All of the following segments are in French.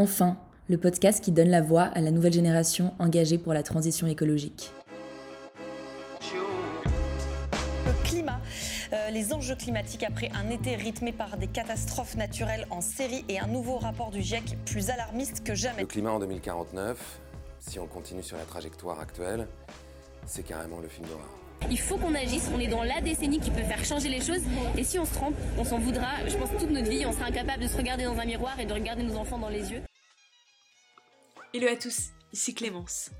Enfin, le podcast qui donne la voix à la nouvelle génération engagée pour la transition écologique. Le climat, euh, les enjeux climatiques après un été rythmé par des catastrophes naturelles en série et un nouveau rapport du GIEC plus alarmiste que jamais. Le climat en 2049, si on continue sur la trajectoire actuelle, c'est carrément le film d'horreur. Il faut qu'on agisse, on est dans la décennie qui peut faire changer les choses et si on se trompe, on s'en voudra. Je pense toute notre vie, on sera incapable de se regarder dans un miroir et de regarder nos enfants dans les yeux. Hello à tous, ici Clémence.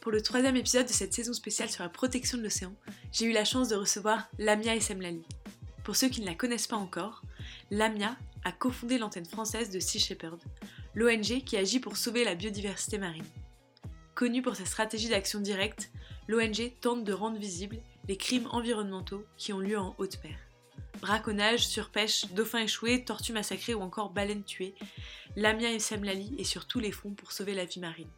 Pour le troisième épisode de cette saison spéciale sur la protection de l'océan, j'ai eu la chance de recevoir Lamia Essemlali. Pour ceux qui ne la connaissent pas encore, Lamia a cofondé l'antenne française de Sea Shepherd, l'ONG qui agit pour sauver la biodiversité marine. Connue pour sa stratégie d'action directe, l'ONG tente de rendre visibles les crimes environnementaux qui ont lieu en haute mer. Braconnage, surpêche, dauphins échoués, tortues massacrées ou encore baleines tuées, Lamia et Semlali est sur tous les fronts pour sauver la vie marine.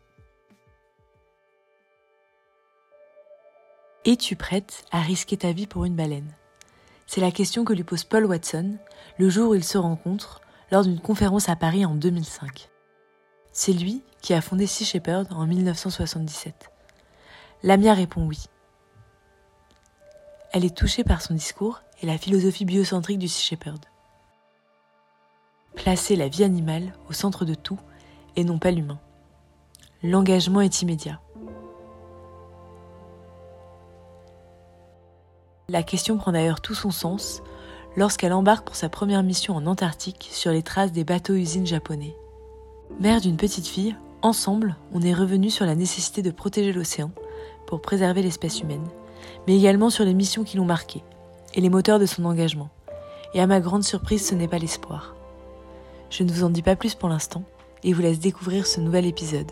Es-tu prête à risquer ta vie pour une baleine? C'est la question que lui pose Paul Watson le jour où ils se rencontrent lors d'une conférence à Paris en 2005. C'est lui qui a fondé Sea Shepherd en 1977. Lamia répond oui. Elle est touchée par son discours et la philosophie biocentrique du Sea Shepherd. Placer la vie animale au centre de tout et non pas l'humain. L'engagement est immédiat. La question prend d'ailleurs tout son sens lorsqu'elle embarque pour sa première mission en Antarctique sur les traces des bateaux-usines japonais. Mère d'une petite fille, ensemble, on est revenu sur la nécessité de protéger l'océan pour préserver l'espèce humaine, mais également sur les missions qui l'ont marqué et les moteurs de son engagement. Et à ma grande surprise, ce n'est pas l'espoir. Je ne vous en dis pas plus pour l'instant et vous laisse découvrir ce nouvel épisode.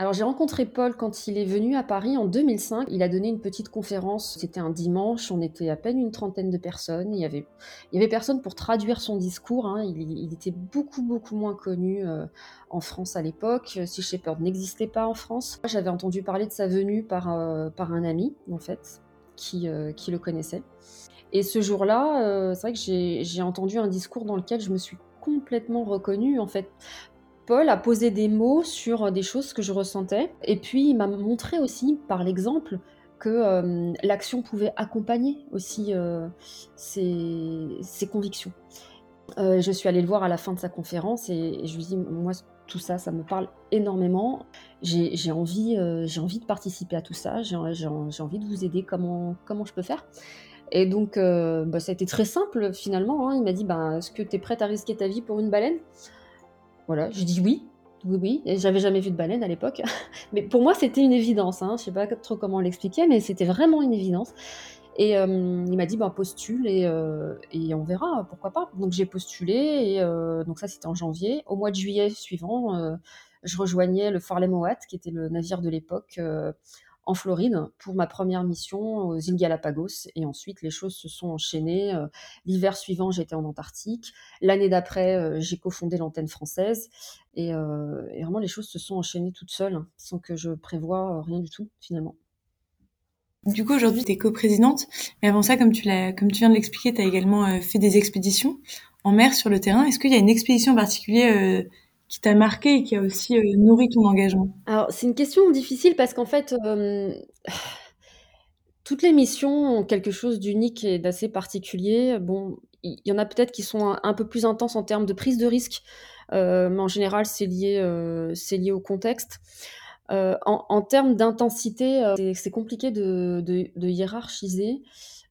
Alors j'ai rencontré Paul quand il est venu à Paris en 2005. Il a donné une petite conférence. C'était un dimanche. On était à peine une trentaine de personnes. Il y avait, personne pour traduire son discours. hein. Il, était beaucoup beaucoup moins connu euh, en France à l'époque. Sea Shepherd n'existait pas en France. J'avais entendu parler de sa venue par euh, un ami en fait qui euh, qui le connaissait. Et ce jour-là, c'est vrai que j'ai entendu un discours dans lequel je me suis complètement reconnue en fait. Paul a posé des mots sur des choses que je ressentais. Et puis, il m'a montré aussi, par l'exemple, que euh, l'action pouvait accompagner aussi euh, ses, convictions. Euh, je suis allée le voir à la fin de sa conférence et, je lui dis, moi, tout ça, ça me parle énormément. J'ai envie, euh, j'ai envie de participer à tout ça. J'ai envie de vous aider. Comment, comment je peux faire? Et donc, euh, bah, ça a été très simple finalement. hein. Il m'a dit, bah, est-ce que tu es prête à risquer ta vie pour une baleine? Voilà, j'ai dit oui. Oui, oui. J'avais jamais vu de baleine à l'époque. Mais pour moi, c'était une évidence. Hein. Je sais pas trop comment l'expliquer, mais c'était vraiment une évidence. Et euh, il m'a dit, ben, postule et, euh, et on verra, pourquoi pas. Donc j'ai postulé, et euh, donc ça c'était en janvier. Au mois de juillet suivant, je rejoignais le Farley Mowat, qui était le navire de l'époque, en Floride, pour ma première mission aux îles Galapagos. Et ensuite, les choses se sont enchaînées. Euh, L'hiver suivant, j'étais en Antarctique. L'année d'après, euh, j'ai cofondé l'antenne française. Et, euh, et vraiment, les choses se sont enchaînées toutes seules, hein, sans que je prévoie rien du tout, finalement. Du coup, aujourd'hui, tu es coprésidente, mais avant ça, comme tu, comme tu viens de l'expliquer, tu as également fait des expéditions en mer sur le terrain. Est-ce qu'il y a une expédition euh, qui t'a marqué et qui a aussi euh, nourri ton engagement Alors, c'est une question difficile parce qu'en fait, euh, toutes les missions ont quelque chose d'unique et d'assez particulier. Bon, il y, en a peut-être qui sont un, peu plus intenses en termes de prise de risque, euh, mais en général, c'est lié, lié au contexte. En, termes d'intensité, c'est- compliqué de hiérarchiser.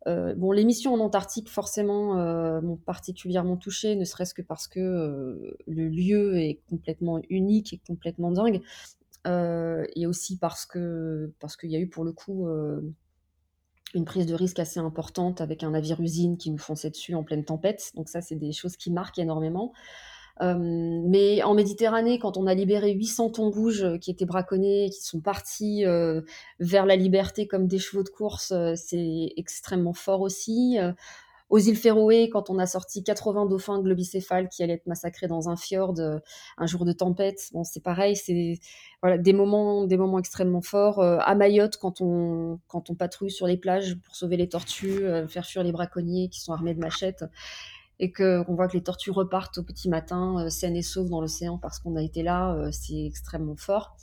Euh, bon, les missions en Antarctique, forcément, euh, m'ont particulièrement touchée, ne serait-ce que parce que euh, le lieu est complètement unique et complètement dingue. Et aussi parce que parce qu'il y a eu pour le coup une prise de risque assez importante avec un navire-usine qui nous fonçait dessus en pleine tempête. Donc ça, c'est des choses qui marquent énormément. Euh, mais en Méditerranée, quand on a libéré 800 thons rouges qui étaient braconnés, qui sont partis euh, vers la liberté comme des chevaux de course, euh, c'est extrêmement fort aussi. Aux îles Féroé, quand on a sorti 80 dauphins globicéphales qui allaient être massacrés dans un fjord un jour de tempête, bon, c'est pareil, c'est voilà, des moments, des moments extrêmement forts. À Mayotte, quand on, quand on patrouille sur les plages pour sauver les tortues, faire fuir les braconniers qui sont armés de machettes, et qu'on voit que les tortues repartent au petit matin saines et sauves dans l'océan parce qu'on a été là, c'est extrêmement fort.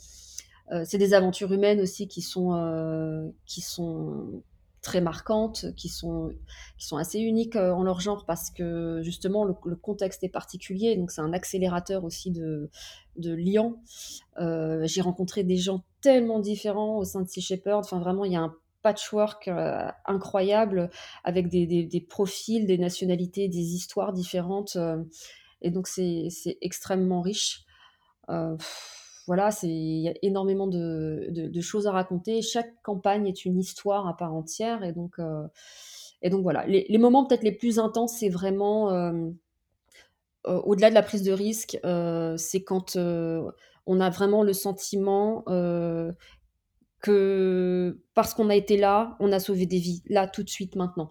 c'est des aventures humaines aussi qui sont qui sont très marquantes, qui sont, qui sont assez uniques en leur genre parce que justement le, contexte est particulier, donc c'est un accélérateur aussi de, de liens. J'ai rencontré des gens tellement différents au sein de Sea Shepherd, enfin vraiment il y a un patchwork euh, incroyable avec des, profils, des nationalités, des histoires différentes. Euh, et donc, c'est extrêmement riche. Euh, voilà, il y a énormément de, choses à raconter. Chaque campagne est une histoire à part entière. Et donc, voilà, les moments peut-être les plus intenses, c'est vraiment, au-delà de la prise de risque, c'est quand on a vraiment le sentiment que parce qu'on a été là, on a sauvé des vies, là, tout de suite, maintenant.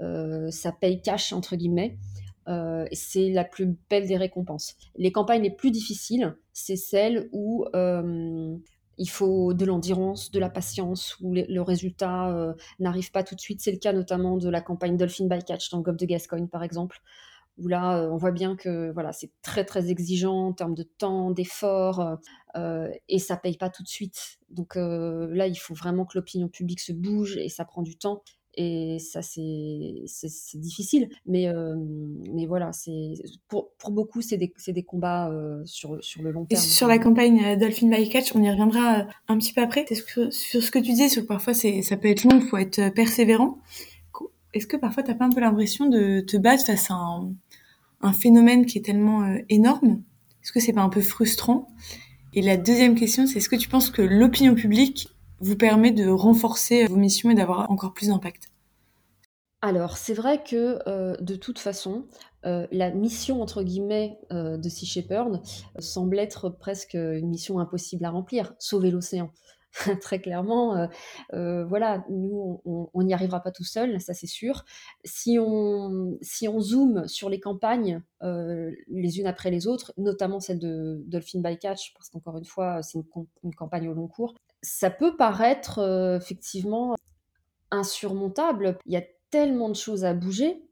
Euh, ça paye cash, entre guillemets. Euh, c'est la plus belle des récompenses. Les campagnes les plus difficiles, c'est celles où euh, il faut de l'endurance, de la patience, où le résultat n'arrive pas tout de suite. C'est le cas notamment de la campagne Dolphin by Catch dans le de Gascogne, par exemple, où là, euh, on voit bien que voilà, c'est très très exigeant en termes de temps, d'effort, euh, euh, et ça paye pas tout de suite. Donc là, il faut vraiment que l'opinion publique se bouge, et ça prend du temps. Et ça, c'est difficile. Mais, mais voilà, pour, pour beaucoup, c'est des, des, combats sur, sur le long terme. Et sur la campagne Dolphin by Catch, on y reviendra un petit peu après. sur ce que tu disais, sur que parfois ça peut être long, il faut être persévérant. Est-ce que parfois tu n'as pas un peu l'impression de te battre face à un, phénomène qui est tellement euh, énorme? Est-ce que c'est pas un peu frustrant? Et la deuxième question, c'est est-ce que tu penses que l'opinion publique vous permet de renforcer vos missions et d'avoir encore plus d'impact? Alors, c'est vrai que euh, de toute façon, euh, la mission entre guillemets de Sea Shepherd semble être presque une mission impossible à remplir, sauver l'océan. très clairement, euh, euh, voilà, nous, on n'y arrivera pas tout seul, ça c'est sûr. Si on, si on zoome sur les campagnes, euh, les unes après les autres, notamment celle de Dolphin by Catch, parce qu'encore une fois, c'est une, campagne au long cours, ça peut paraître effectivement insurmontable. Il y a tellement de choses à bouger,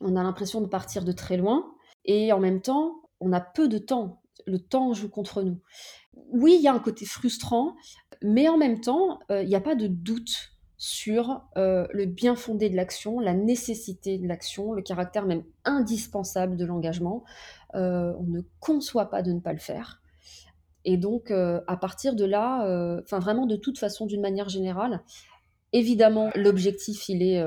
on a l'impression de partir de très loin, et en même temps, on a peu de temps. Le temps joue contre nous oui, il y a un côté frustrant, mais en même temps, euh, il n'y a pas de doute sur euh, le bien fondé de l'action, la nécessité de l'action, le caractère même indispensable de l'engagement. Euh, on ne conçoit pas de ne pas le faire. Et donc, à partir de là, vraiment de toute façon, d'une manière générale, évidemment, l'objectif, il est,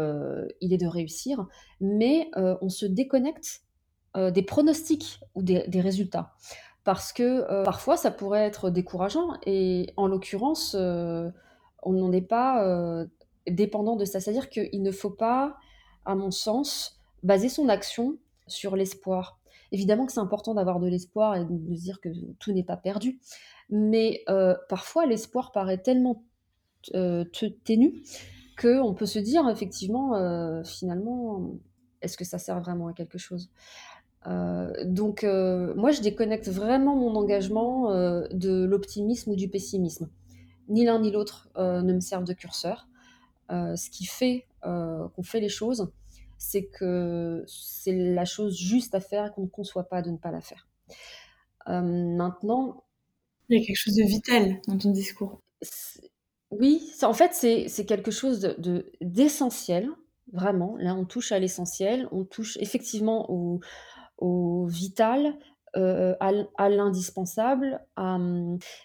il est de réussir, mais on se déconnecte des pronostics ou des résultats parce que euh, parfois ça pourrait être décourageant et en l'occurrence euh, on n'en est pas euh, dépendant de ça. C'est-à-dire qu'il ne faut pas, à mon sens, baser son action sur l'espoir. Évidemment que c'est important d'avoir de l'espoir et de se dire que tout n'est pas perdu, mais parfois l'espoir paraît tellement ténu qu'on peut se dire effectivement finalement est-ce que ça sert vraiment à quelque chose? Euh, donc, euh, moi, je déconnecte vraiment mon engagement euh, de l'optimisme ou du pessimisme. Ni l'un ni l'autre ne me servent de curseur. ce qui fait qu'on fait les choses, c'est que c'est la chose juste à faire et qu'on ne conçoit pas de ne pas la faire. maintenant. Il y a quelque chose de vital dans ton discours. Oui, en fait, c'est quelque chose d'essentiel, de, vraiment. Là, on touche à l'essentiel, on touche effectivement au, au vital, euh, à, l'indispensable.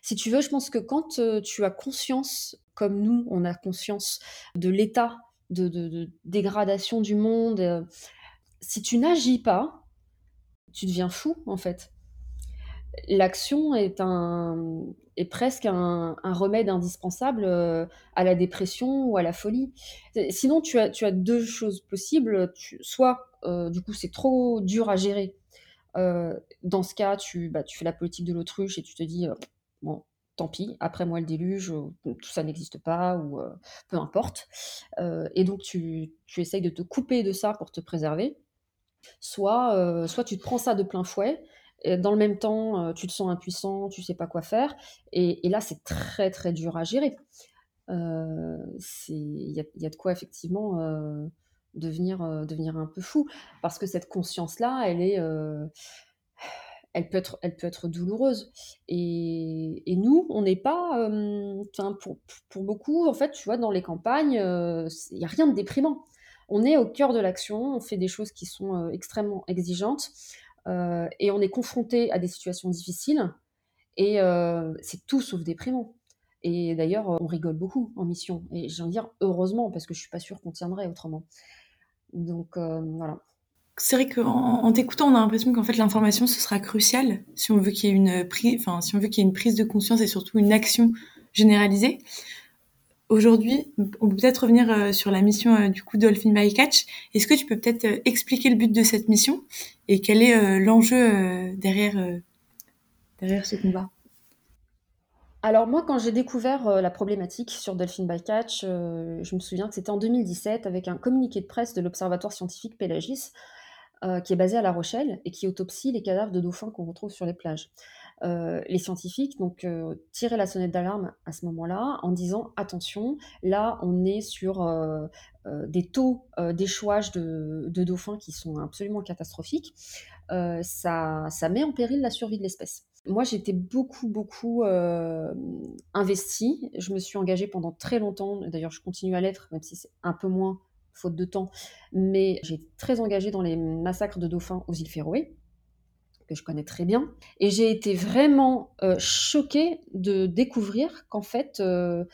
si tu veux, je pense que quand euh, tu as conscience, comme nous, on a conscience de l'état de, dégradation du monde, euh, si tu n'agis pas, tu deviens fou en fait. L'action est, un, est presque un, remède indispensable à la dépression ou à la folie. Sinon, tu as, tu as deux choses possibles. soit euh, du coup, c'est trop dur à gérer. Euh, dans ce cas, tu, bah, tu fais la politique de l'autruche et tu te dis, euh, bon, tant pis, après moi le déluge, tout ça n'existe pas, ou peu importe. et donc, tu, tu, essayes de te couper de ça pour te préserver. Soit, soit tu te prends ça de plein fouet, et dans le même temps, tu te sens impuissant, tu sais pas quoi faire, et, là, c'est très très dur à gérer. Il y, y, a de quoi effectivement devenir, devenir un peu fou. Parce que cette conscience-là, elle est elle peut être, elle peut être douloureuse. Et, nous, on n'est pas, enfin pour, pour, beaucoup, en fait, tu vois, dans les campagnes, il n'y a rien de déprimant. On est au cœur de l'action, on fait des choses qui sont extrêmement exigeantes, et on est confronté à des situations difficiles, et c'est tout sauf déprimant. Et d'ailleurs, on rigole beaucoup en mission. Et j'ai envie de dire heureusement, parce que je suis pas sûre qu'on tiendrait autrement. Donc voilà c'est vrai qu'en en, t'écoutant, on a l'impression qu'en fait l'information ce sera crucial si on veut qu'il y ait une prise, enfin si on veut qu'il y ait une prise de conscience et surtout une action généralisée. Aujourd'hui, on peut peut-être revenir euh, sur la mission euh, du coup Dolphin by Catch. Est-ce que tu peux peut-être euh, expliquer le but de cette mission et quel est l'enjeu derrière derrière ce combat? Alors moi, quand j'ai découvert la problématique sur Dolphin by Catch, je me souviens que c'était en 2017 avec un communiqué de presse de l'Observatoire scientifique Pélagis euh, qui est basé à La Rochelle et qui autopsie les cadavres de dauphins qu'on retrouve sur les plages. Euh, les scientifiques donc euh, tiraient la sonnette d'alarme à ce moment-là en disant attention, là on est sur des taux d'échouage de, dauphins qui sont absolument catastrophiques. Ça, met en péril la survie de l'espèce. Moi, j'étais beaucoup, beaucoup investie. Je me suis engagée pendant très longtemps. D'ailleurs, je continue à l'être, même si c'est un peu moins faute de temps, mais j'ai très engagé dans les massacres de dauphins aux îles Féroé, que je connais très bien, et j'ai été vraiment euh, choquée de découvrir qu'en fait, euh,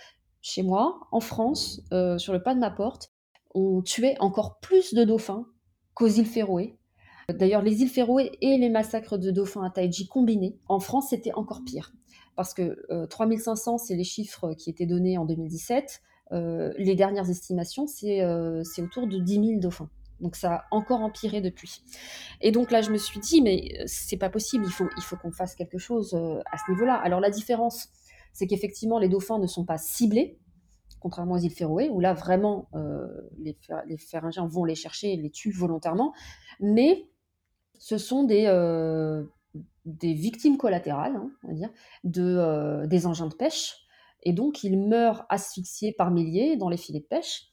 chez moi, en France, euh, sur le pas de ma porte, on tuait encore plus de dauphins qu'aux îles Féroé. D'ailleurs, les îles Féroé et les massacres de dauphins à Taïji combinés, en France, c'était encore pire. Parce que 3500, c'est les chiffres qui étaient donnés en 2017. Euh, les dernières estimations, euh, c'est autour de 10 000 dauphins. Donc ça a encore empiré depuis. Et donc là, je me suis dit, mais euh, c'est pas possible, il faut, qu'on fasse quelque chose à ce niveau-là. Alors la différence, c'est qu'effectivement, les dauphins ne sont pas ciblés, contrairement aux îles Féroé, où là, vraiment, les, les vont les chercher et les tuent volontairement. Mais ce sont des, des victimes collatérales, hein, on va dire, de, des engins de pêche et donc ils meurent asphyxiés par milliers dans les filets de pêche.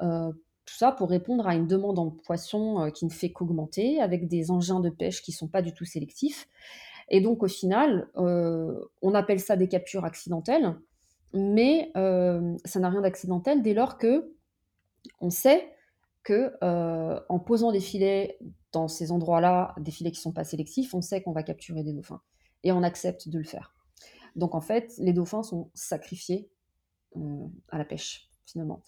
Euh, tout ça pour répondre à une demande en poisson euh, qui ne fait qu'augmenter, avec des engins de pêche qui ne sont pas du tout sélectifs. Et donc au final, euh, on appelle ça des captures accidentelles, mais ça n'a rien d'accidentel dès lors que on sait que en posant des filets dans ces endroits-là, des filets qui ne sont pas sélectifs, on sait qu'on va capturer des dauphins. Et on accepte de le faire. Donc en fait, les dauphins sont sacrifiés euh, à la pêche, finalement.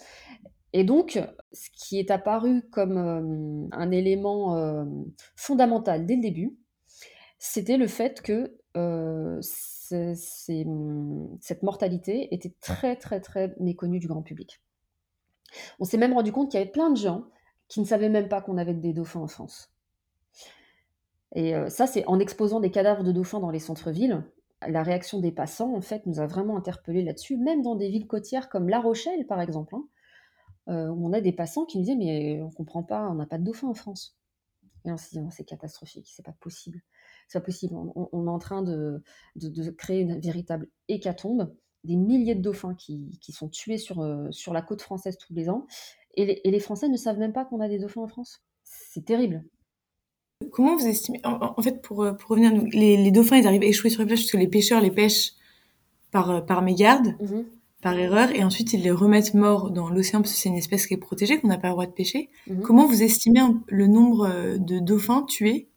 Et donc, ce qui est apparu comme euh, un élément euh, fondamental dès le début, c'était le fait que cette mortalité était très, très, très méconnue du grand public. On s'est même rendu compte qu'il y avait plein de gens qui ne savaient même pas qu'on avait des dauphins en France. Et ça, c'est en exposant des cadavres de dauphins dans les centres-villes, la réaction des passants, en fait, nous a vraiment interpellés là-dessus, même dans des villes côtières comme La Rochelle, par exemple, hein, euh, où on a des passants qui nous disaient Mais on comprend pas, on n'a pas de dauphin en France. Et on s'est dit C'est catastrophique, c'est pas possible. C'est pas possible. On, est en train de, créer une véritable hécatombe, des milliers de dauphins qui, sont tués sur, euh, sur la côte française tous les ans, et les Français ne savent même pas qu'on a des dauphins en France. C'est terrible. Comment vous estimez en, fait, pour, euh, pour revenir, les, les, dauphins, ils arrivent à échouer sur les plages parce que les pêcheurs les pêchent par, euh, par mégarde, mhm. par erreur, et ensuite ils les remettent morts dans l'océan parce que c'est une espèce qui est protégée, qu'on n'a pas le droit de pêcher. Mhm. Comment vous estimez le nombre de dauphins tués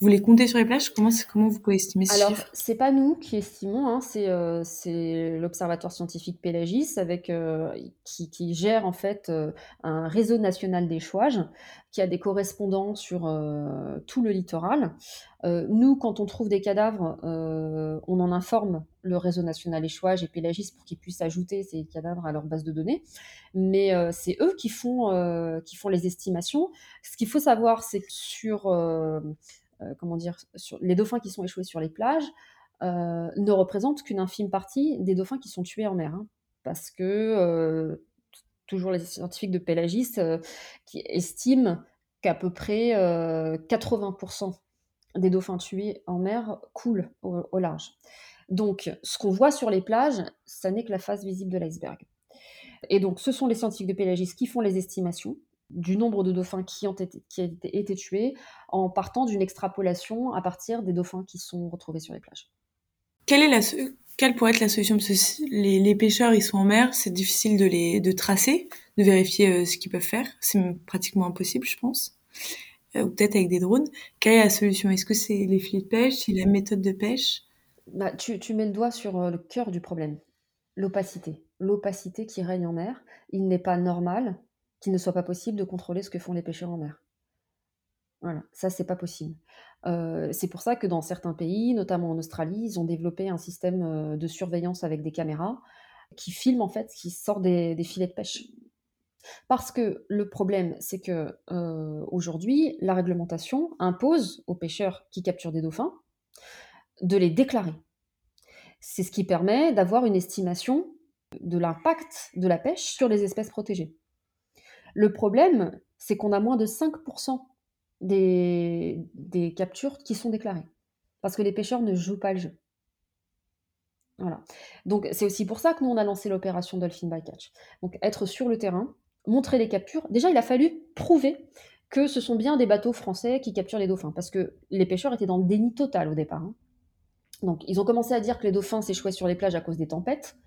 vous les comptez sur les plages? Comment, comment vous pouvez estimer ce Alors, c'est pas nous qui estimons, hein, c'est euh, l'Observatoire scientifique Pélagis avec, euh, qui, qui, gère en fait euh, un réseau national d'échouage qui a des correspondants sur tout le littoral. nous, quand on trouve des cadavres, on en informe le réseau national échouage et Pélagis pour qu'ils puissent ajouter ces cadavres à leur base de données. Mais c'est eux qui font, qui font les estimations. Ce qu'il faut savoir, c'est que sur comment dire, les dauphins qui sont échoués sur les plages euh, ne représentent qu'une infime partie des dauphins qui sont tués en mer. Hein. parce que euh, toujours les scientifiques de Pélagis qui estiment qu'à peu près 80% des dauphins tués en mer coulent au, large. Donc, ce qu'on voit sur les plages, ça n'est que la face visible de l'iceberg. Et donc, ce sont les scientifiques de Pélagis qui font les estimations du nombre de dauphins qui ont été, qui été tués en partant d'une extrapolation à partir des dauphins qui sont retrouvés sur les plages. Quelle, est la, quelle pourrait être la solution? Parce que les, les, pêcheurs, ils sont en mer, c'est difficile de les de tracer, de vérifier euh, ce qu'ils peuvent faire. C'est pratiquement impossible, je pense. Euh, ou peut-être avec des drones. Quelle est la solution? Est-ce que c'est les filets de pêche? C'est la méthode de pêche? Bah, tu, tu, mets le doigt sur euh, le cœur du problème. L'opacité. L'opacité qui règne en mer. Il n'est pas normal qu'il ne soit pas possible de contrôler ce que font les pêcheurs en mer. Voilà, ça c'est pas possible. Euh, c'est pour ça que dans certains pays, notamment en Australie, ils ont développé un système euh, de surveillance avec des caméras qui filment en fait qui sort des, filets de pêche. Parce que le problème, c'est que euh, aujourd'hui, la réglementation impose aux pêcheurs qui capturent des dauphins de les déclarer. C'est ce qui permet d'avoir une estimation de l'impact de la pêche sur les espèces protégées. Le problème, c'est qu'on a moins de 5% des, captures qui sont déclarées. Parce que les pêcheurs ne jouent pas le jeu. Voilà. Donc c'est aussi pour ça que nous on a lancé l'opération Dolphin by Catch. Donc être sur le terrain, montrer les captures. Déjà il a fallu prouver que ce sont bien des bateaux français qui capturent les dauphins, parce que les pêcheurs étaient dans le déni total au départ. Hein. Donc ils ont commencé à dire que les dauphins s'échouaient sur les plages à cause des tempêtes.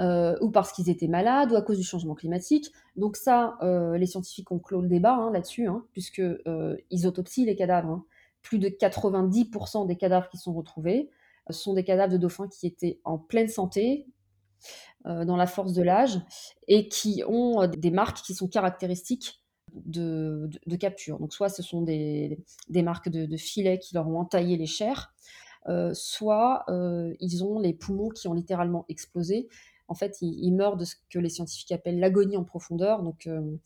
Euh, ou parce qu'ils étaient malades, ou à cause du changement climatique. Donc ça, euh, les scientifiques ont clos le débat hein, là-dessus, hein, puisque euh, ils autopsient les cadavres. Hein. Plus de 90% des cadavres qui sont retrouvés sont des cadavres de dauphins qui étaient en pleine santé, dans la force de l'âge, et qui ont des marques qui sont caractéristiques de, capture. Donc soit ce sont des, marques de, de, filets qui leur ont entaillé les chairs, soit ils ont les poumons qui ont littéralement explosé en fait, il, meurt de ce que les scientifiques appellent l'agonie en profondeur. Donc, euh,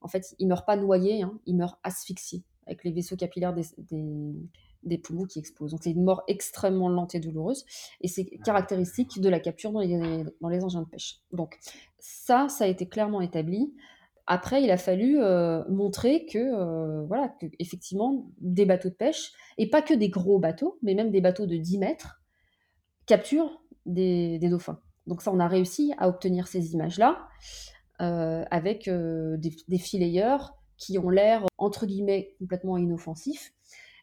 en fait, il meurt pas noyé, hein, il meurt asphyxié, avec les vaisseaux capillaires des, poumons qui explosent. Donc, c'est une mort extrêmement lente et douloureuse. Et c'est caractéristique de la capture dans les, engins de pêche. Donc, ça, ça a été clairement établi. Après, il a fallu euh, montrer que, euh, voilà, effectivement, des bateaux de pêche, et pas que des gros bateaux, mais même des bateaux de 10 mètres, capturent des dauphins. Donc ça, on a réussi à obtenir ces images-là euh, avec euh, des, des fileyeurs qui ont l'air, entre guillemets, complètement inoffensifs.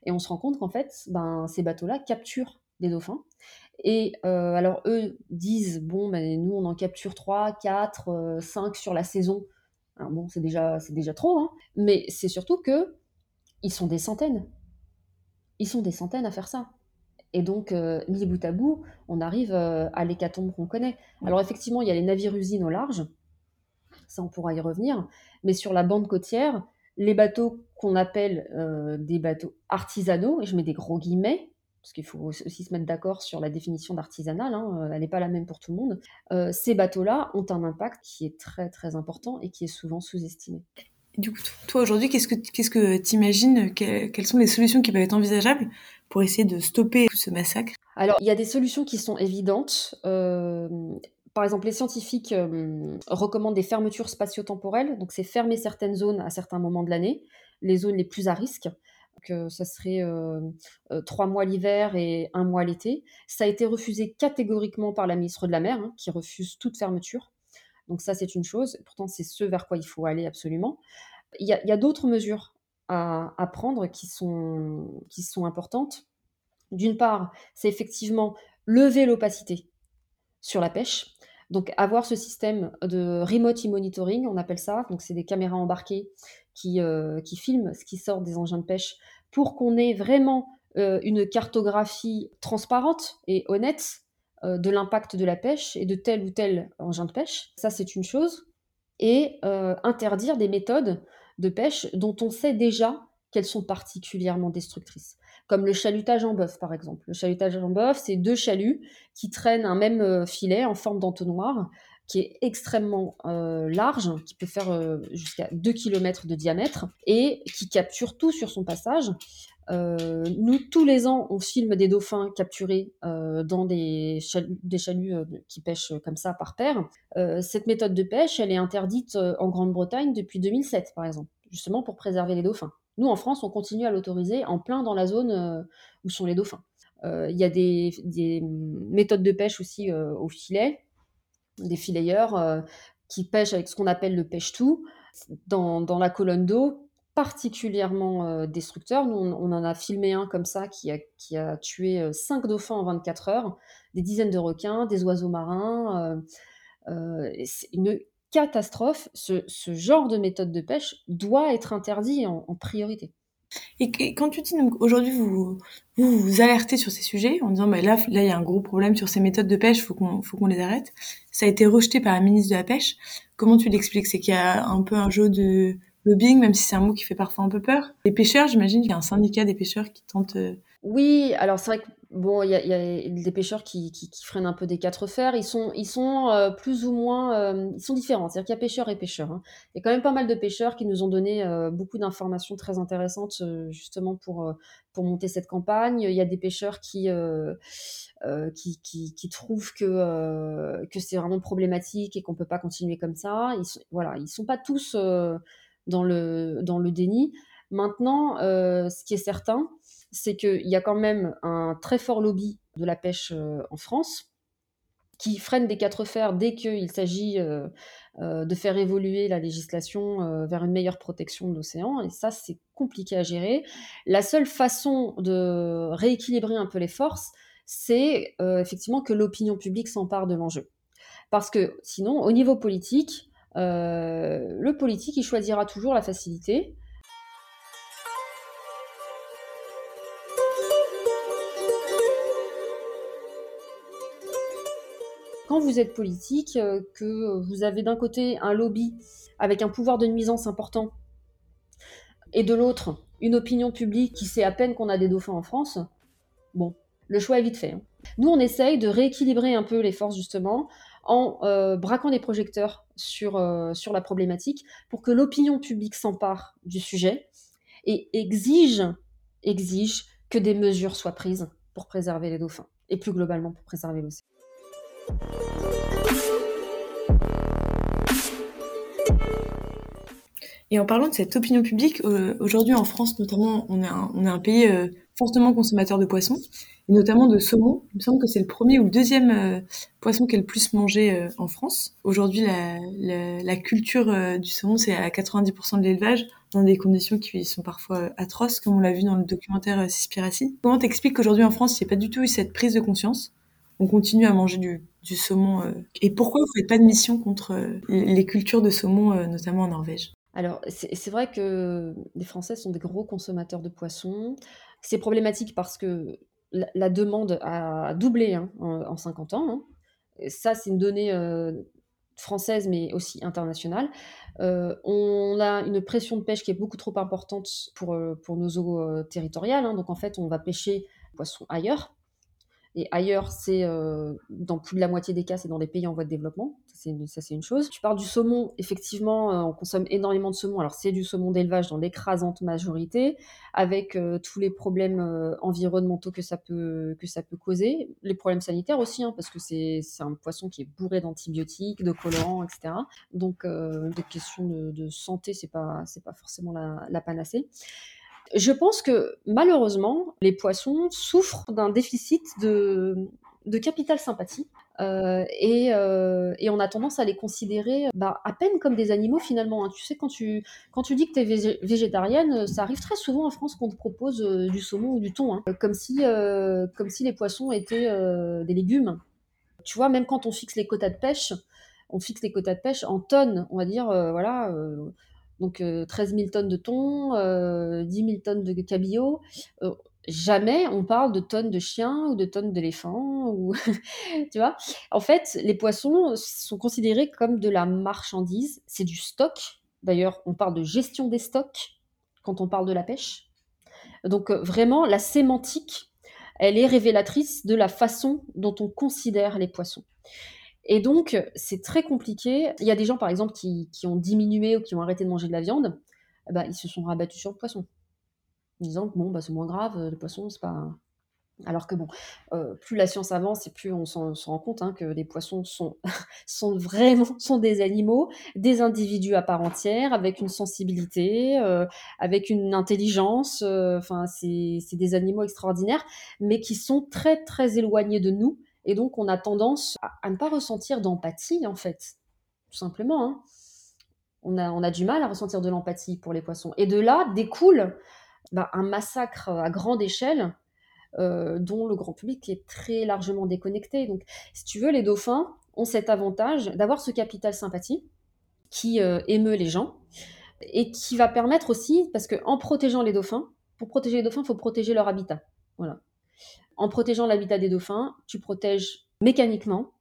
Et on se rend compte qu'en fait, ben, ces bateaux-là capturent des dauphins. Et euh, alors, eux disent, bon, ben, nous, on en capture 3, 4, 5 sur la saison. Alors bon, c'est déjà, c'est déjà trop, hein. mais c'est surtout que ils sont des centaines. Ils sont des centaines à faire ça. Et donc, euh, mis bout à bout, on arrive euh, à l'hécatombe qu'on connaît. Alors effectivement, il y a les navires-usines au large, ça on pourra y revenir, mais sur la bande côtière, les bateaux qu'on appelle euh, des bateaux artisanaux, et je mets des gros guillemets, parce qu'il faut aussi se mettre d'accord sur la définition d'artisanal, hein, elle n'est pas la même pour tout le monde, ces bateaux-là ont un impact qui est très très important et qui est souvent sous-estimé. Du coup, toi aujourd'hui, qu'est-ce que qu'est-ce que t'imagines? Quelles sont les solutions qui peuvent être envisageables pour essayer de stopper ce massacre? Alors, il y a des solutions qui sont évidentes. Euh, par exemple, les scientifiques euh, recommandent des fermetures spatio-temporelles. Donc, c'est fermer certaines zones à certains moments de l'année, les zones les plus à risque. Que ça serait euh, trois mois l'hiver et un mois l'été. Ça a été refusé catégoriquement par la ministre de la Mer, hein, qui refuse toute fermeture. Donc ça, c'est une chose. Pourtant, c'est ce vers quoi il faut aller absolument. Il y a, d'autres mesures à, prendre qui sont, qui sont importantes. D'une part, c'est effectivement lever l'opacité sur la pêche. Donc avoir ce système de remote e-monitoring, on appelle ça. Donc c'est des caméras embarquées qui, euh, qui filment ce qui sort des engins de pêche pour qu'on ait vraiment euh, une cartographie transparente et honnête de l'impact de la pêche et de tel ou tel engin de pêche. Ça, c'est une chose. Et euh, interdire des méthodes de pêche dont on sait déjà qu'elles sont particulièrement destructrices. Comme le chalutage en bœuf, par exemple. Le chalutage en bœuf, c'est deux chaluts qui traînent un même euh, filet en forme d'entonnoir qui est extrêmement large, qui peut faire jusqu'à 2 km de diamètre, et qui capture tout sur son passage, euh, nous, tous les ans, on filme des dauphins capturés euh, dans des, chaluts, euh, qui pêchent comme ça par paire. cette méthode de pêche, elle est interdite en Grande-Bretagne depuis 2007, par exemple, justement pour préserver les dauphins. Nous, en France, on continue à l'autoriser en plein dans la zone où sont les dauphins. Il y a des, des, méthodes de pêche aussi au filet, des fileyeurs qui pêchent avec ce qu'on appelle le pêche-tout. dans la colonne d'eau particulièrement euh, destructeur. Nous, on, en a filmé un comme ça qui a, tué 5 dauphins en 24 heures, des dizaines de requins, des oiseaux marins. c'est une catastrophe. Ce, genre de méthode de pêche doit être interdit en, priorité. Et, quand tu dis aujourd'hui vous, vous, vous alertez sur ces sujets en disant bah là là il y a un gros problème sur ces méthodes de pêche, faut qu'on faut qu'on les arrête. Ça a été rejeté par la ministre de la pêche. Comment tu l'expliques? C'est qu'il y a un peu un jeu de lobbying, même si c'est un mot qui fait parfois un peu peur. Les pêcheurs, j'imagine qu'il y a un syndicat des pêcheurs qui tente. Euh, oui, alors c'est vrai que Bon, il y, a des pêcheurs qui, freinent un peu des quatre fers. Ils sont, ils sont euh, plus ou moins, euh, ils sont différents. C'est-à-dire qu'il y a pêcheurs et pêcheurs. Hein. Il y a quand même pas mal de pêcheurs qui nous ont donné beaucoup d'informations très intéressantes justement pour pour monter cette campagne. Il y a des pêcheurs qui, qui, trouvent que que c'est vraiment problématique et qu'on peut pas continuer comme ça. Ils sont, voilà, ils sont pas tous dans le déni. Maintenant, ce qui est certain, c'est qu'il y a quand même un très fort lobby de la pêche euh, en France qui freine des quatre fers dès qu'il s'agit euh, euh, de faire évoluer la législation vers une meilleure protection de l'océan. Et ça, c'est compliqué à gérer. La seule façon de rééquilibrer un peu les forces, c'est effectivement que l'opinion publique s'empare de l'enjeu. Parce que sinon, au niveau politique, le politique, il choisira toujours la facilité. quand vous êtes politique, euh, que vous avez d'un côté un lobby avec un pouvoir de nuisance important, et de l'autre une opinion publique qui sait à peine qu'on a des dauphins en France, bon, le choix est vite fait. Hein. Nous, on essaye de rééquilibrer un peu les forces justement en euh, braquant des projecteurs sur, euh, sur la problématique pour que l'opinion publique s'empare du sujet et exige, exige que des mesures soient prises pour préserver les dauphins et plus globalement pour préserver l'océan. Et en parlant de cette opinion publique, euh, aujourd'hui en France notamment, on est un, on est un pays fortement consommateur de poissons, et notamment de saumon. Il me semble que c'est le premier ou le deuxième euh, poisson qui est le plus mangé euh, en France. Aujourd'hui, la, culture euh, du saumon, c'est à 90% de l'élevage, dans des conditions qui sont parfois atroces, comme on l'a vu dans le documentaire Cispiracy. Comment t'expliques qu'aujourd'hui en France, il n'y a pas du tout eu cette prise de conscience? On continue à manger du, saumon. Et pourquoi vous faites pas de mission contre les cultures de saumon, notamment en Norvège? Alors, c'est vrai que les Français sont des gros consommateurs de poissons. C'est problématique parce que la, demande a doublé hein, en, en, 50 ans. Hein. Ça, c'est une donnée euh, française, mais aussi internationale. Euh, on a une pression de pêche qui est beaucoup trop importante pour, pour nos eaux territoriales. Hein. Donc, en fait, on va pêcher poissons ailleurs et ailleurs, c'est euh, dans plus de la moitié des cas, c'est dans les pays en voie de développement. Ça, c'est une, chose. Tu parles du saumon. Effectivement, euh, on consomme énormément de saumon. Alors, c'est du saumon d'élevage dans l'écrasante majorité, avec euh, tous les problèmes environnementaux que ça, peut, que ça peut causer. Les problèmes sanitaires aussi, hein, parce que c'est un poisson qui est bourré d'antibiotiques, de colorants, etc. Donc, des questions de, de santé, c'est pas, pas forcément la, la panacée. Je pense que malheureusement, les poissons souffrent d'un déficit de, de capital sympathie. Euh, et, euh, on a tendance à les considérer bah, à peine comme des animaux finalement. Hein. Tu sais, quand tu, quand tu dis que tu es végétarienne, ça arrive très souvent en France qu'on te propose euh, du saumon ou du thon, hein. comme, si, euh, comme si les poissons étaient euh, des légumes. Tu vois, même quand on fixe les quotas de pêche, on fixe les quotas de pêche en tonnes, on va dire, voilà donc euh, 13 000 tonnes de thon, euh, 10 000 tonnes de cabillaud. Euh, jamais on parle de tonnes de chiens ou de tonnes d'éléphants. Tu vois? En fait, les poissons sont considérés comme de la marchandise. C'est du stock. D'ailleurs, on parle de gestion des stocks quand on parle de la pêche. Donc euh, vraiment, la sémantique, elle est révélatrice de la façon dont on considère les poissons. Et donc, c'est très compliqué. Il y a des gens, par exemple, qui, ont diminué ou qui ont arrêté de manger de la viande. Bah, ils se sont rabattus sur le poisson. En disant que bon, bah, c'est moins grave, le poisson, c'est pas. Alors que bon, euh, plus la science avance et plus on s'en rend compte hein, que les poissons sont, vraiment sont des animaux, des individus à part entière, avec une sensibilité, euh, avec une intelligence. Euh, enfin, c'est des animaux extraordinaires, mais qui sont très très éloignés de nous et donc, on a tendance à, ne pas ressentir d'empathie, en fait, tout simplement. Hein. on a, on a du mal à ressentir de l'empathie pour les poissons. Et de là découle bah, un massacre à grande échelle euh, dont le grand public est très largement déconnecté. Donc, si tu veux, les dauphins ont cet avantage d'avoir ce capital sympathie qui euh, émeut les gens et qui va permettre aussi, parce qu'en protégeant les dauphins, pour protéger les dauphins, il faut protéger leur habitat. Voilà. En protégeant l'habitat des dauphins, tu protèges mécaniquement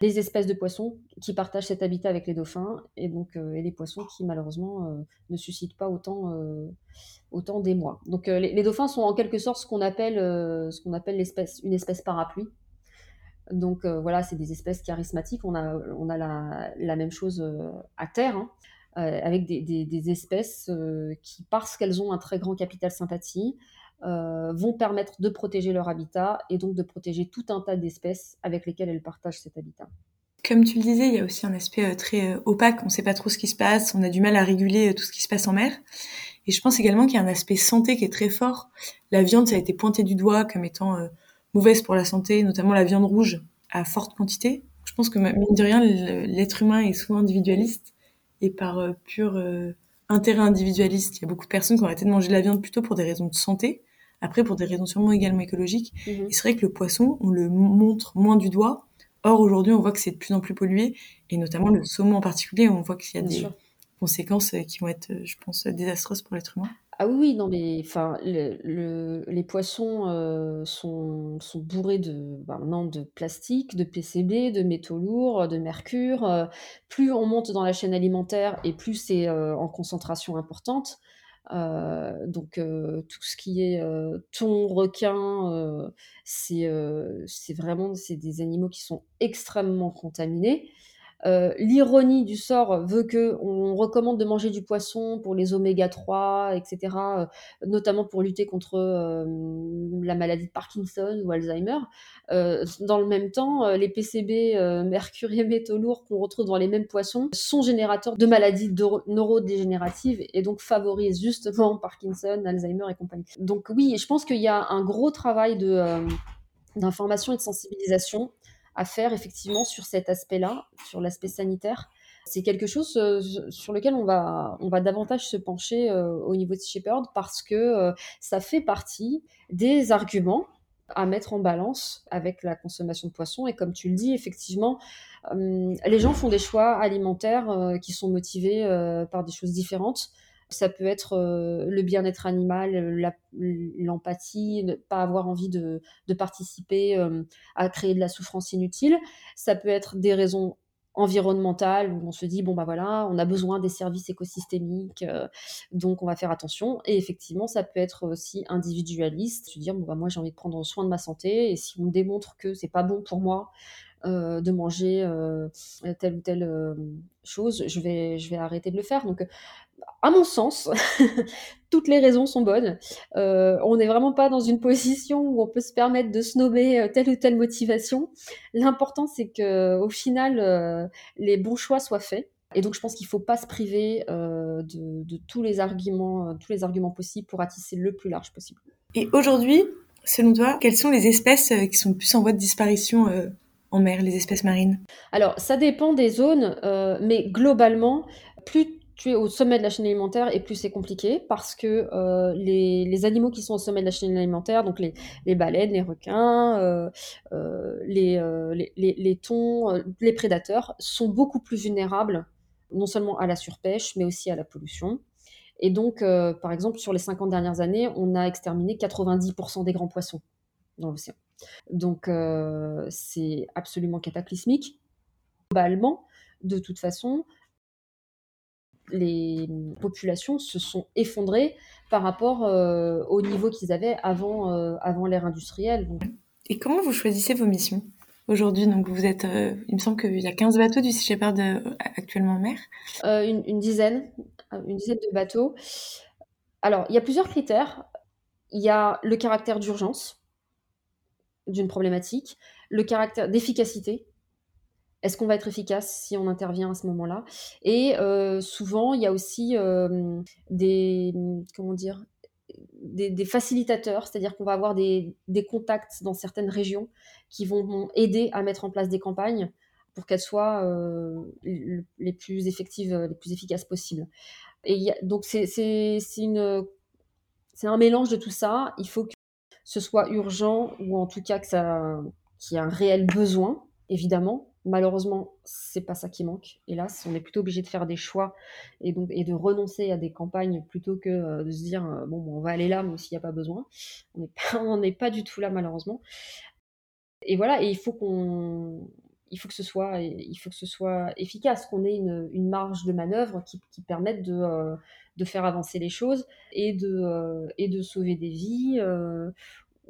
les espèces de poissons qui partagent cet habitat avec les dauphins et donc euh, et les poissons qui malheureusement euh, ne suscitent pas autant euh, autant d'émoi. Donc les, dauphins sont en quelque sorte ce qu'on appelle ce qu'on appelle l'espèce une espèce parapluie. Donc voilà, c'est des espèces charismatiques. On a on a la, même chose à terre. Hein, avec des espèces qui, parce qu'elles ont un très grand capital sympathie, euh, vont permettre de protéger leur habitat et donc de protéger tout un tas d'espèces avec lesquelles elles partagent cet habitat. Comme tu le disais, il y a aussi un aspect euh, très euh, opaque, on ne sait pas trop ce qui se passe, on a du mal à réguler tout ce qui se passe en mer. Et je pense également qu'il y a un aspect santé qui est très fort. La viande, ça a été pointé du doigt comme étant mauvaise pour la santé, notamment la viande rouge à forte quantité. Je pense que, mine de rien, l'être humain est souvent individualiste et par pur intérêt individualiste, il y a beaucoup de personnes qui ont arrêté de manger de la viande plutôt pour des raisons de santé après, pour des raisons sûrement également écologiques. Mhm. Et c'est vrai que le poisson, on le montre moins du doigt. Or, aujourd'hui, on voit que c'est de plus en plus pollué, et notamment le saumon en particulier, on voit qu'il y a des conséquences euh, qui vont être, euh, je pense, désastreuses pour l'être humain. Ah oui, non, mais enfin, le, les poissons euh, sont, sont, bourrés de, ben, de plastique, de PCB, de métaux lourds, de mercure. plus on monte dans la chaîne alimentaire et plus c'est en concentration importante. Euh, donc euh, tout ce qui est euh, thon, requin, c'est vraiment c'est des animaux qui sont extrêmement contaminés. Euh, l'ironie du sort veut que on recommande de manger du poisson pour les oméga 3, etc., euh, notamment pour lutter contre euh, la maladie de Parkinson ou Alzheimer. dans le même temps, les PCB, mercure et métaux lourds qu'on retrouve dans les mêmes poissons sont générateurs de maladies neurodégénératives et donc favorisent justement Parkinson, Alzheimer et compagnie. Donc oui, je pense qu'il y a un gros travail de d'information et de sensibilisation à faire effectivement sur cet aspect-là, sur l'aspect sanitaire. C'est quelque chose euh, sur lequel on va, on va davantage se pencher euh, au niveau de Shepherd parce que euh, ça fait partie des arguments à mettre en balance avec la consommation de poissons. Et comme tu le dis, effectivement, les gens font des choix alimentaires qui sont motivés par des choses différentes. Ça peut être euh, le bien-être animal, l'empathie, ne pas avoir envie de, participer euh, à créer de la souffrance inutile. Ça peut être des raisons environnementales où on se dit bon bah voilà on a besoin des services écosystémiques euh, donc on va faire attention et effectivement ça peut être aussi individualiste se dire bon bah moi j'ai envie de prendre soin de ma santé et si on démontre que c'est pas bon pour moi de manger telle ou telle chose, je vais, je vais arrêter de le faire. Donc, à mon sens, toutes les raisons sont bonnes. Euh, on n'est vraiment pas dans une position où on peut se permettre de snober euh, telle ou telle motivation. L'important, c'est que au final, euh, les bons choix soient faits. Et donc, je pense qu'il ne faut pas se priver de, tous les arguments, tous les arguments possibles pour attisser le plus large possible. Et aujourd'hui, selon toi, quelles sont les espèces qui sont le plus en voie de disparition en mer, les espèces marines? Alors, ça dépend des zones, mais globalement, plus tu es au sommet de la chaîne alimentaire et plus c'est compliqué parce que euh, les, animaux qui sont au sommet de la chaîne alimentaire, donc les, baleines, les requins, euh, euh, les, thons, les prédateurs, sont beaucoup plus vulnérables non seulement à la surpêche, mais aussi à la pollution. Et donc, par exemple, sur les 50 dernières années, on a exterminé 90% des grands poissons dans l'océan. Donc, c'est absolument cataclysmique. Globalement, de toute façon, les populations se sont effondrées par rapport euh, au niveau qu'ils avaient avant, euh, avant l'ère industrielle. Et comment vous choisissez vos missions aujourd'hui? Donc vous êtes, euh, il me semble qu'il y a 15 bateaux du Sea Shepherd actuellement en mer. Une, dizaine, une dizaine de bateaux. Alors il y a plusieurs critères. Il y a le caractère d'urgence d'une problématique, le caractère d'efficacité est-ce qu'on va être efficace si on intervient à ce moment-là? Et euh, souvent, il y a aussi euh, des, comment dire, des, facilitateurs, c'est-à-dire qu'on va avoir des, contacts dans certaines régions qui vont aider à mettre en place des campagnes. pour qu'elles soient les plus effectives, les plus efficaces possibles. Et donc c'est un mélange de tout ça. Il faut que ce soit urgent ou en tout cas qu'il y ait un réel besoin, évidemment. Malheureusement, c'est pas ça qui manque. Hélas, on est plutôt obligé de faire des choix et donc de renoncer à des campagnes plutôt que euh, de se dire euh, bon, on va aller là, mais s'il n'y a pas besoin. On n'est pas, du tout là, malheureusement. Et voilà, et il faut qu'on il faut que ce soit, il faut que ce soit efficace, qu'on ait une, marge de manœuvre qui, permette de, euh, de, faire avancer les choses et de, sauver des vies,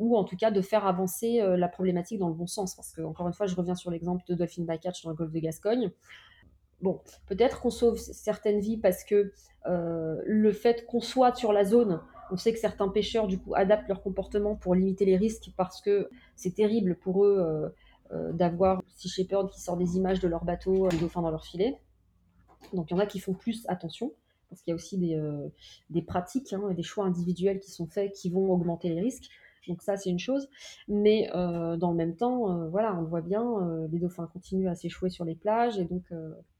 ou en tout cas de faire avancer la problématique dans le bon sens. Parce que, encore une fois, je reviens sur l'exemple de Dolphin Bycatch dans le golfe de Gascogne. Bon, peut-être qu'on sauve certaines vies parce que le fait qu'on soit sur la zone, on sait que certains pêcheurs, du coup, adaptent leur comportement pour limiter les risques parce que c'est terrible pour eux euh, d'avoir Sea Shepherd qui sort des images de leur bateau, les dauphins dans leur filet. Donc il y en a qui font plus attention, parce qu'il y a aussi des, euh, pratiques hein, des choix individuels qui sont faits qui vont augmenter les risques. Donc ça, c'est une chose. Mais euh, dans le même temps, voilà, on le voit bien, les dauphins continuent à s'échouer sur les plages. Et donc,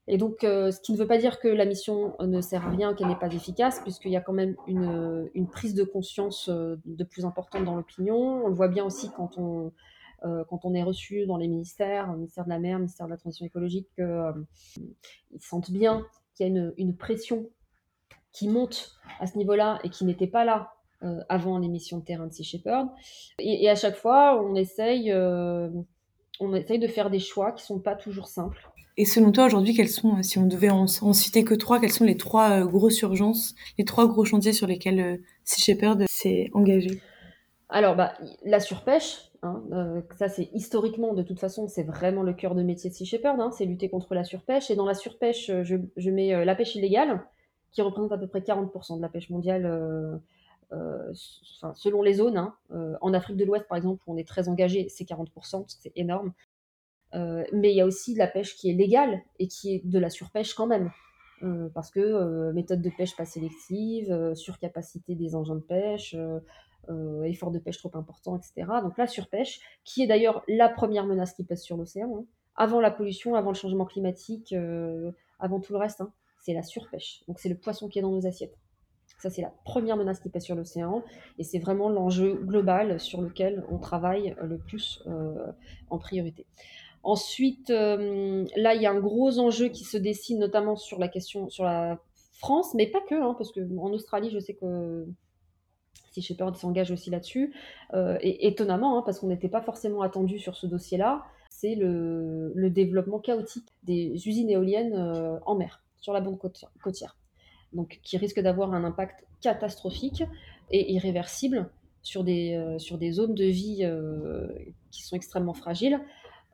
et donc ce qui ne veut pas dire que la mission ne sert à rien, qu'elle n'est pas efficace, puisqu'il y a quand même une, prise de conscience de plus importante dans l'opinion. On le voit bien aussi quand on, euh, quand on est reçu dans les ministères, ministère de la mer, ministère de la transition écologique, qu'ils euh, sentent bien qu'il y a une, pression qui monte à ce niveau-là et qui n'était pas là euh, avant l'émission de terrain de Sea Shepherd. Et, à chaque fois, on essaye, on essaye de faire des choix qui ne sont pas toujours simples. Et selon toi, aujourd'hui, quels sont, si on devait en, citer que trois, quelles sont les trois grosses urgences, les trois gros chantiers sur lesquels Sea Shepherd s'est engagé? Alors, bah, la surpêche, Hein, euh, ça, c'est historiquement, de toute façon, c'est vraiment le cœur de métier de Sea Shepherd, hein, c'est lutter contre la surpêche. Et dans la surpêche, euh, je, mets euh, la pêche illégale, qui représente à peu près 40% de la pêche mondiale, selon les zones. Hein. en Afrique de l'Ouest, par exemple, où on est très engagé, c'est 40%, c'est énorme. mais il y a aussi la pêche qui est légale et qui est de la surpêche quand même. parce que méthode de pêche pas sélective, surcapacité des engins de pêche, euh, effort de pêche trop important, etc. Donc la surpêche, qui est d'ailleurs la première menace qui pèse sur l'océan, hein. avant la pollution, avant le changement climatique, euh, avant tout le reste, hein, c'est la surpêche. Donc c'est le poisson qui est dans nos assiettes. Ça, c'est la première menace qui pèse sur l'océan, et c'est vraiment l'enjeu global sur lequel on travaille le plus euh, en priorité. Ensuite, là, il y a un gros enjeu qui se dessine, notamment sur la question, sur la France, mais pas que, hein, parce qu'en Australie, je sais que si Shepard s'engage aussi là-dessus. Euh, et étonnamment, hein, parce qu'on n'était pas forcément attendu sur ce dossier-là, c'est le, développement chaotique des usines éoliennes euh, en mer, sur la bande côtière. Donc, qui risque d'avoir un impact catastrophique et irréversible sur des, euh, sur des zones de vie qui sont extrêmement fragiles,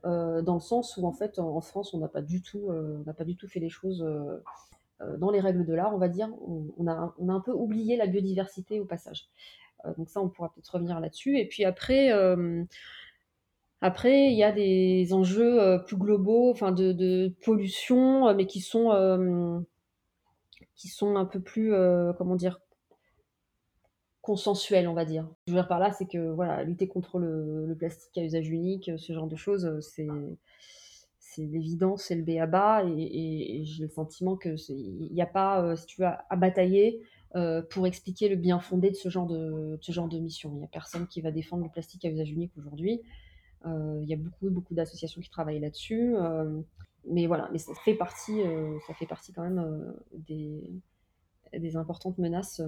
dans le sens où, en fait, en, France, on n'a pas, du tout, pas du tout fait les choses euh, dans les règles de l'art, on va dire, on, a, on, a, un peu oublié la biodiversité au passage. Euh, donc ça, on pourra peut-être revenir là-dessus. Et puis après, euh, après, il y a des enjeux plus globaux, enfin de, pollution, mais qui sont, qui sont un peu plus, comment dire, consensuels, on va dire. Ce que je veux dire par là, c'est que voilà, lutter contre le, plastique à usage unique, ce genre de choses, c'est c'est l'évidence, c'est le B à bas, et, j'ai le sentiment que il n'y a pas, euh, si tu veux, à, batailler euh, pour expliquer le bien fondé de ce genre de, ce genre de mission. Il n'y a personne qui va défendre le plastique à usage unique aujourd'hui. Euh, il y a beaucoup, beaucoup d'associations qui travaillent là-dessus, mais voilà, mais ça fait partie, ça fait partie quand même des, des importantes menaces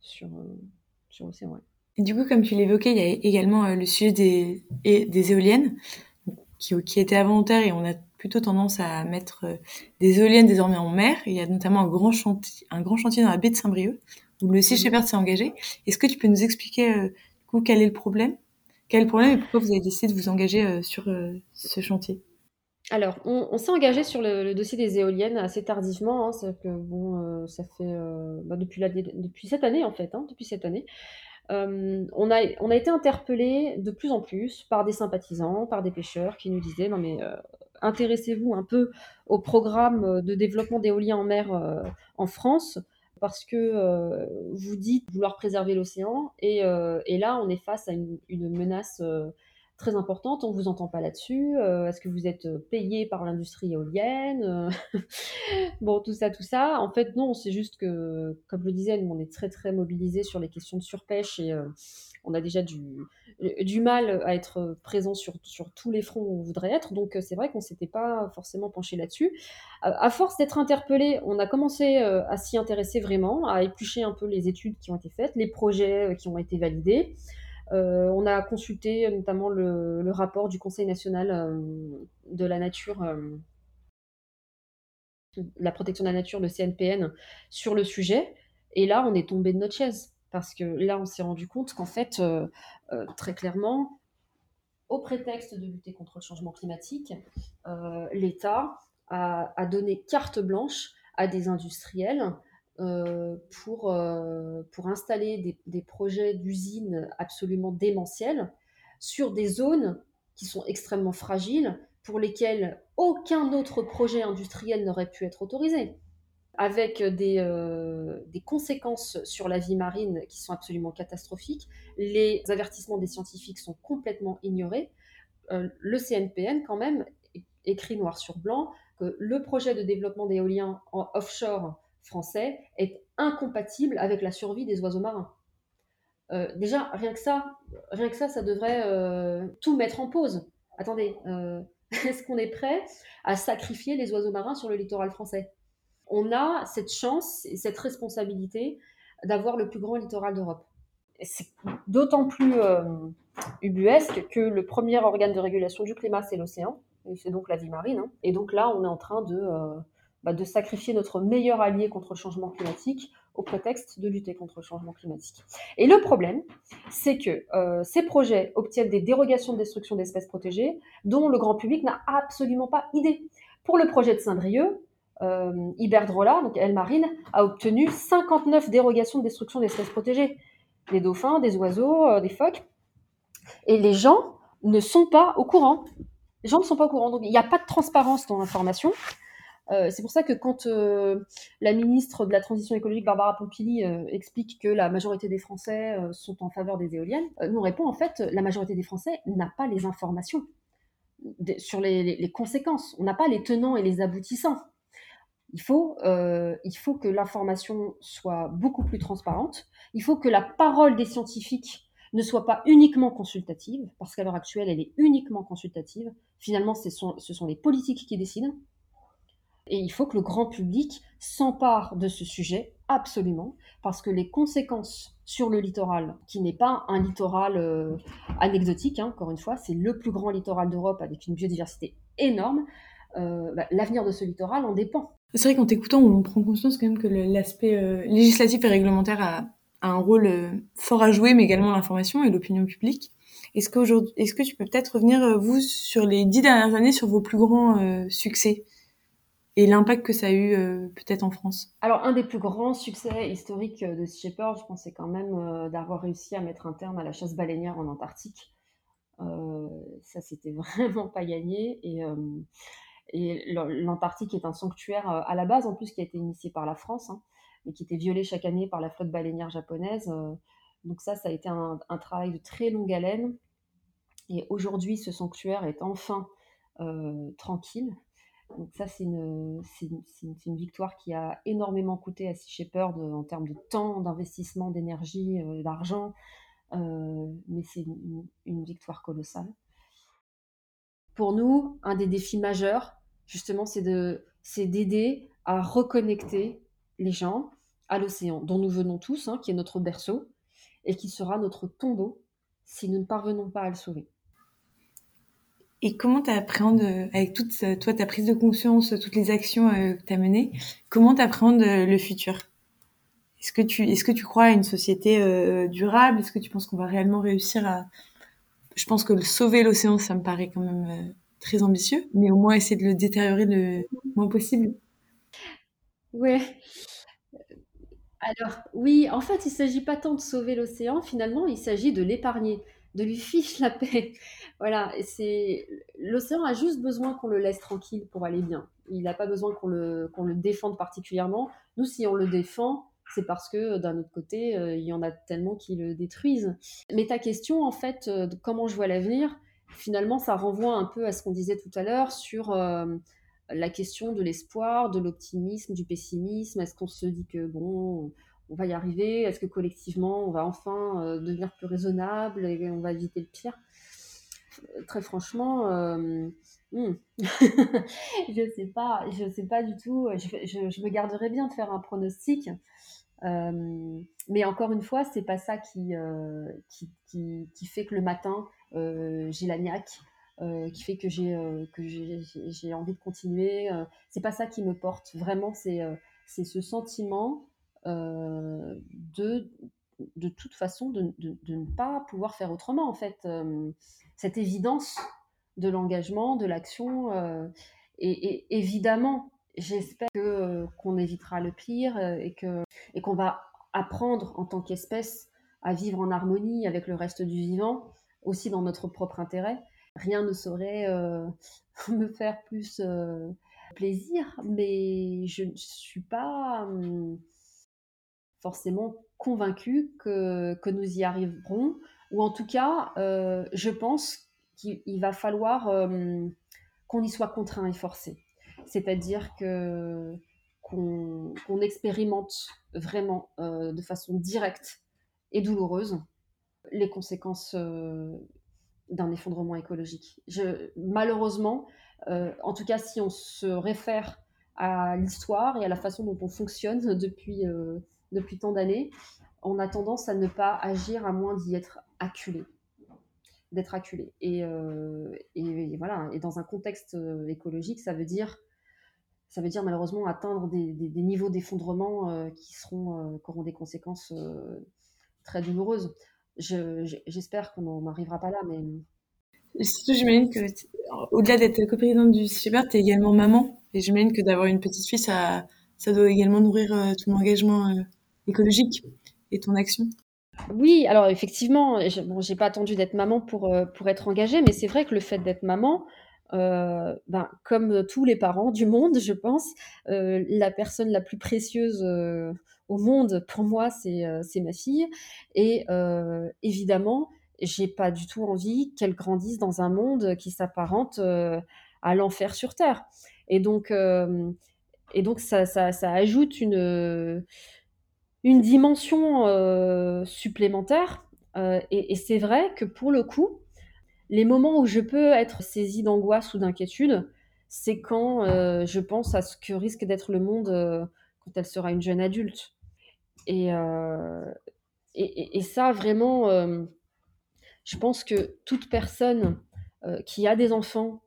sur, sur l'océan. Du coup, comme tu l'évoquais, il y a également le sujet des, des éoliennes qui, qui était involontaire et on a plutôt tendance à mettre euh, des éoliennes désormais en mer. Il y a notamment un grand chantier, un grand chantier dans la baie de Saint-Brieuc où le Sea Shepherd s'est engagé. Est-ce que tu peux nous expliquer euh, du coup quel est le problème? Quel est le problème et pourquoi vous avez décidé de vous engager euh, sur ce chantier? Alors, on, s'est engagé sur le, dossier des éoliennes assez tardivement. Hein, que bon, ça fait bah, depuis, cette année en fait, hein, depuis cette année. Euh, on, a, été interpellé de plus en plus par des sympathisants, par des pêcheurs qui nous disaient non mais euh, intéressez-vous un peu au programme de développement d'éolien en mer euh, en France parce que vous dites vouloir préserver l'océan et, là on est face à une, menace très importante, on vous entend pas là-dessus. Est-ce que vous êtes payé par l'industrie éolienne Bon, tout ça, tout ça. En fait, non, c'est juste que, comme je le disais, nous, on est très, très mobilisés sur les questions de surpêche et on a déjà du, du mal à être présent sur, sur tous les fronts où on voudrait être. Donc, c'est vrai qu'on s'était pas forcément penché là-dessus. À force d'être interpellé, on a commencé à s'y intéresser vraiment, à éplucher un peu les études qui ont été faites, les projets qui ont été validés. Euh, on a consulté notamment le, rapport du Conseil national euh, de la nature, euh, la protection de la nature, le CNPN, sur le sujet. Et là, on est tombé de notre chaise. Parce que là, on s'est rendu compte qu'en fait, très clairement, au prétexte de lutter contre le changement climatique, l'État a, donné carte blanche à des industriels euh, pour, euh, pour installer des, projets d'usines absolument démentiels sur des zones qui sont extrêmement fragiles, pour lesquelles aucun autre projet industriel n'aurait pu être autorisé, avec des, euh, des, conséquences sur la vie marine qui sont absolument catastrophiques. Les avertissements des scientifiques sont complètement ignorés. le CNPN, quand même, écrit noir sur blanc que le projet de développement d'éolien en offshore français est incompatible avec la survie des oiseaux marins. Euh, déjà, rien que ça, rien que ça, ça devrait euh, tout mettre en pause. Attendez, euh, est-ce qu'on est prêt à sacrifier les oiseaux marins sur le littoral français? On a cette chance et cette responsabilité d'avoir le plus grand littoral d'Europe. C'est d'autant plus ubuesque que le premier organe de régulation du climat, c'est l'océan, c'est donc la vie marine. Hein. Et donc là, on est en train de bah, de sacrifier notre meilleur allié contre le changement climatique au prétexte de lutter contre le changement climatique. Et le problème, c'est que euh, ces projets obtiennent des dérogations de destruction d'espèces protégées dont le grand public n'a absolument pas idée. Pour le projet de Saint-Brieuc, euh, Iberdrola, donc Elle Marine, a obtenu 59 dérogations de destruction d'espèces protégées. Des dauphins, des oiseaux, euh, des phoques. Et les gens ne sont pas au courant. Les gens ne sont pas au courant. Donc il n'y a pas de transparence dans l'information. Euh, c'est pour ça que quand euh, la ministre de la Transition écologique, Barbara Pompili, euh, explique que la majorité des Français sont en faveur des éoliennes, nous on répond en fait, la majorité des Français n'a pas les informations sur les, conséquences. On n'a pas les tenants et les aboutissants. Il faut, il faut que l'information soit beaucoup plus transparente. Il faut que la parole des scientifiques ne soit pas uniquement consultative, parce qu'à l'heure actuelle, elle est uniquement consultative. Finalement, ce sont les politiques qui décident. Et il faut que le grand public s'empare de ce sujet absolument, parce que les conséquences sur le littoral, qui n'est pas un littoral euh, anecdotique, hein, encore une fois, c'est le plus grand littoral d'Europe avec une biodiversité énorme, euh, bah, l'avenir de ce littoral en dépend. C'est vrai qu'en t'écoutant, on prend conscience quand même que l'aspect euh, législatif et réglementaire a, un rôle fort à jouer, mais également l'information et l'opinion publique. Est-ce est-ce que tu peux peut-être revenir, vous, sur les dix dernières années, sur vos plus grands succès? Et l'impact que ça a eu euh, peut-être en France Alors, un des plus grands succès historiques euh, de Sea Shepherd, je pense, c'est quand même euh, d'avoir réussi à mettre un terme à la chasse baleinière en Antarctique. ça, c'était vraiment pas gagné. Et, l'Antarctique est un sanctuaire à la base, en plus, qui a été initié par la France, hein, mais qui était violé chaque année par la flotte baleinière japonaise. donc ça, ça a été un, travail de très longue haleine. Et aujourd'hui, ce sanctuaire est enfin tranquille. Donc ça, c'est une, victoire qui a énormément coûté à Sea Shepherd euh, en termes de temps, d'investissement, d'énergie, euh, d'argent, euh, mais c'est une, victoire colossale. Pour nous, un des défis majeurs, justement, c'est d'aider à reconnecter les gens à l'océan, dont nous venons tous, hein, qui est notre berceau, et qui sera notre tombeau si nous ne parvenons pas à le sauver. Et comment tu appréhendes, euh, avec toute toi, ta prise de conscience, toutes les actions euh, que tu as menées, comment tu appréhendes euh, le futur? Est-ce que, tu, est-ce que tu crois à une société durable? Est-ce que tu penses qu'on va réellement réussir à... Je pense que sauver l'océan, ça me paraît quand même très ambitieux, mais au moins essayer de le détériorer le moins possible? Ouais. Alors, oui, en fait, il ne s'agit pas tant de sauver l'océan, finalement, il s'agit de l'épargner de lui fiche la paix. voilà, c'est l'océan a juste besoin qu'on le laisse tranquille pour aller bien. Il n'a pas besoin qu'on le, le défende particulièrement. Nous, si on le défend, c'est parce que d'un autre côté, euh, il y en a tellement qui le détruisent. Mais ta question, en fait, euh, comment je vois l'avenir, finalement, ça renvoie un peu à ce qu'on disait tout à l'heure sur la question de l'espoir, de l'optimisme, du pessimisme. Est-ce qu'on se dit que bon, on va y arriver Est-ce que collectivement, on va enfin euh, devenir plus raisonnable et on va éviter le pire? Très franchement, euh, hmm. je sais sais pas du tout. Je, me garderais bien de faire un pronostic. Euh, mais encore une fois, c'est pas ça qui, qui, qui, fait que le matin, j'ai la niaque. qui fait que j'ai envie de continuer. c'est pas ça qui me porte. Vraiment, c'est c'est ce sentiment euh, de, de toute façon de, de, ne pas pouvoir faire autrement, en fait. Euh, cette évidence de l'engagement, de l'action. Euh, et, évidemment, j'espère qu'on évitera le pire et, que, et qu'on va apprendre en tant qu'espèce à vivre en harmonie avec le reste du vivant, aussi dans notre propre intérêt. Rien ne saurait me faire plus plaisir, mais je ne suis pas... Forcément convaincu que, que nous y arriverons, ou en tout cas, euh, je pense qu'il va falloir euh, qu'on y soit contraint et forcé. C'est-à-dire que qu'on expérimente vraiment euh, de façon directe et douloureuse les conséquences d'un effondrement écologique. Malheureusement, en tout cas si on se réfère à l'histoire et à la façon dont on fonctionne depuis depuis tant d'années, on a tendance à ne pas agir à moins d'y être acculé d'être acculé. Et, euh, et, voilà. Et dans un contexte euh, écologique, ça veut dire, ça veut dire malheureusement atteindre des, niveaux d'effondrement euh, qui seront, qui auront des conséquences très douloureuses. J'espère qu'on n'en arrivera pas là, mais. surtout, j'imagine que, au-delà d'être coprésidente du CIBER, tu es également maman. Et j'imagine que d'avoir une petite fille, ça, ça doit également nourrir ton engagement écologique et ton action? Oui, alors effectivement, bon, j'ai pas attendu d'être maman pour, euh, pour être engagée, mais c'est vrai que le fait d'être maman, euh, ben, comme tous les parents du monde, je pense, euh, la personne la plus précieuse au monde pour moi, c'est ma fille. Et évidemment, j'ai pas du tout envie qu'elle grandisse dans un monde qui s'apparente à l'enfer sur Terre. Et donc, et donc ça, ça ajoute une une dimension euh, supplémentaire. Euh, et, c'est vrai que pour le coup, les moments où je peux être saisie d'angoisse ou d'inquiétude, c'est quand euh, je pense à ce que risque d'être le monde quand elle sera une jeune adulte. Et, et, ça, vraiment, je pense que toute personne qui a des enfants,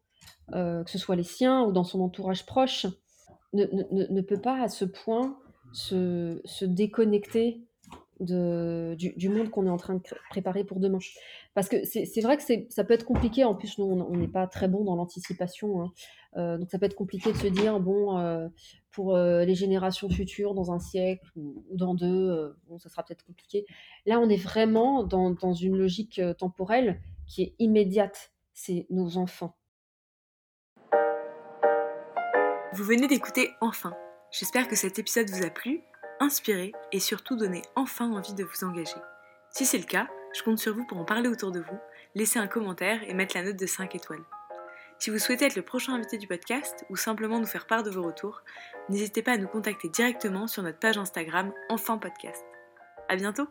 que ce soit les siens ou dans son entourage proche, ne, ne, ne peut pas à ce point se, déconnecter de, du, monde qu'on est en train de préparer pour demain. Parce que c'est vrai que ça peut être compliqué, en plus nous on n'est pas très bon dans l'anticipation, hein. euh, donc ça peut être compliqué de se dire, bon, euh, pour euh, les générations futures, dans un siècle ou, dans deux, bon, ça sera peut-être compliqué. Là on est vraiment dans, dans une logique temporelle qui est immédiate, c'est nos enfants. Vous venez d'écouter Enfin J'espère que cet épisode vous a plu, inspiré et surtout donné enfin envie de vous engager. Si c'est le cas, je compte sur vous pour en parler autour de vous, laisser un commentaire et mettre la note de 5 étoiles. Si vous souhaitez être le prochain invité du podcast ou simplement nous faire part de vos retours, n'hésitez pas à nous contacter directement sur notre page Instagram Enfin Podcast. À bientôt!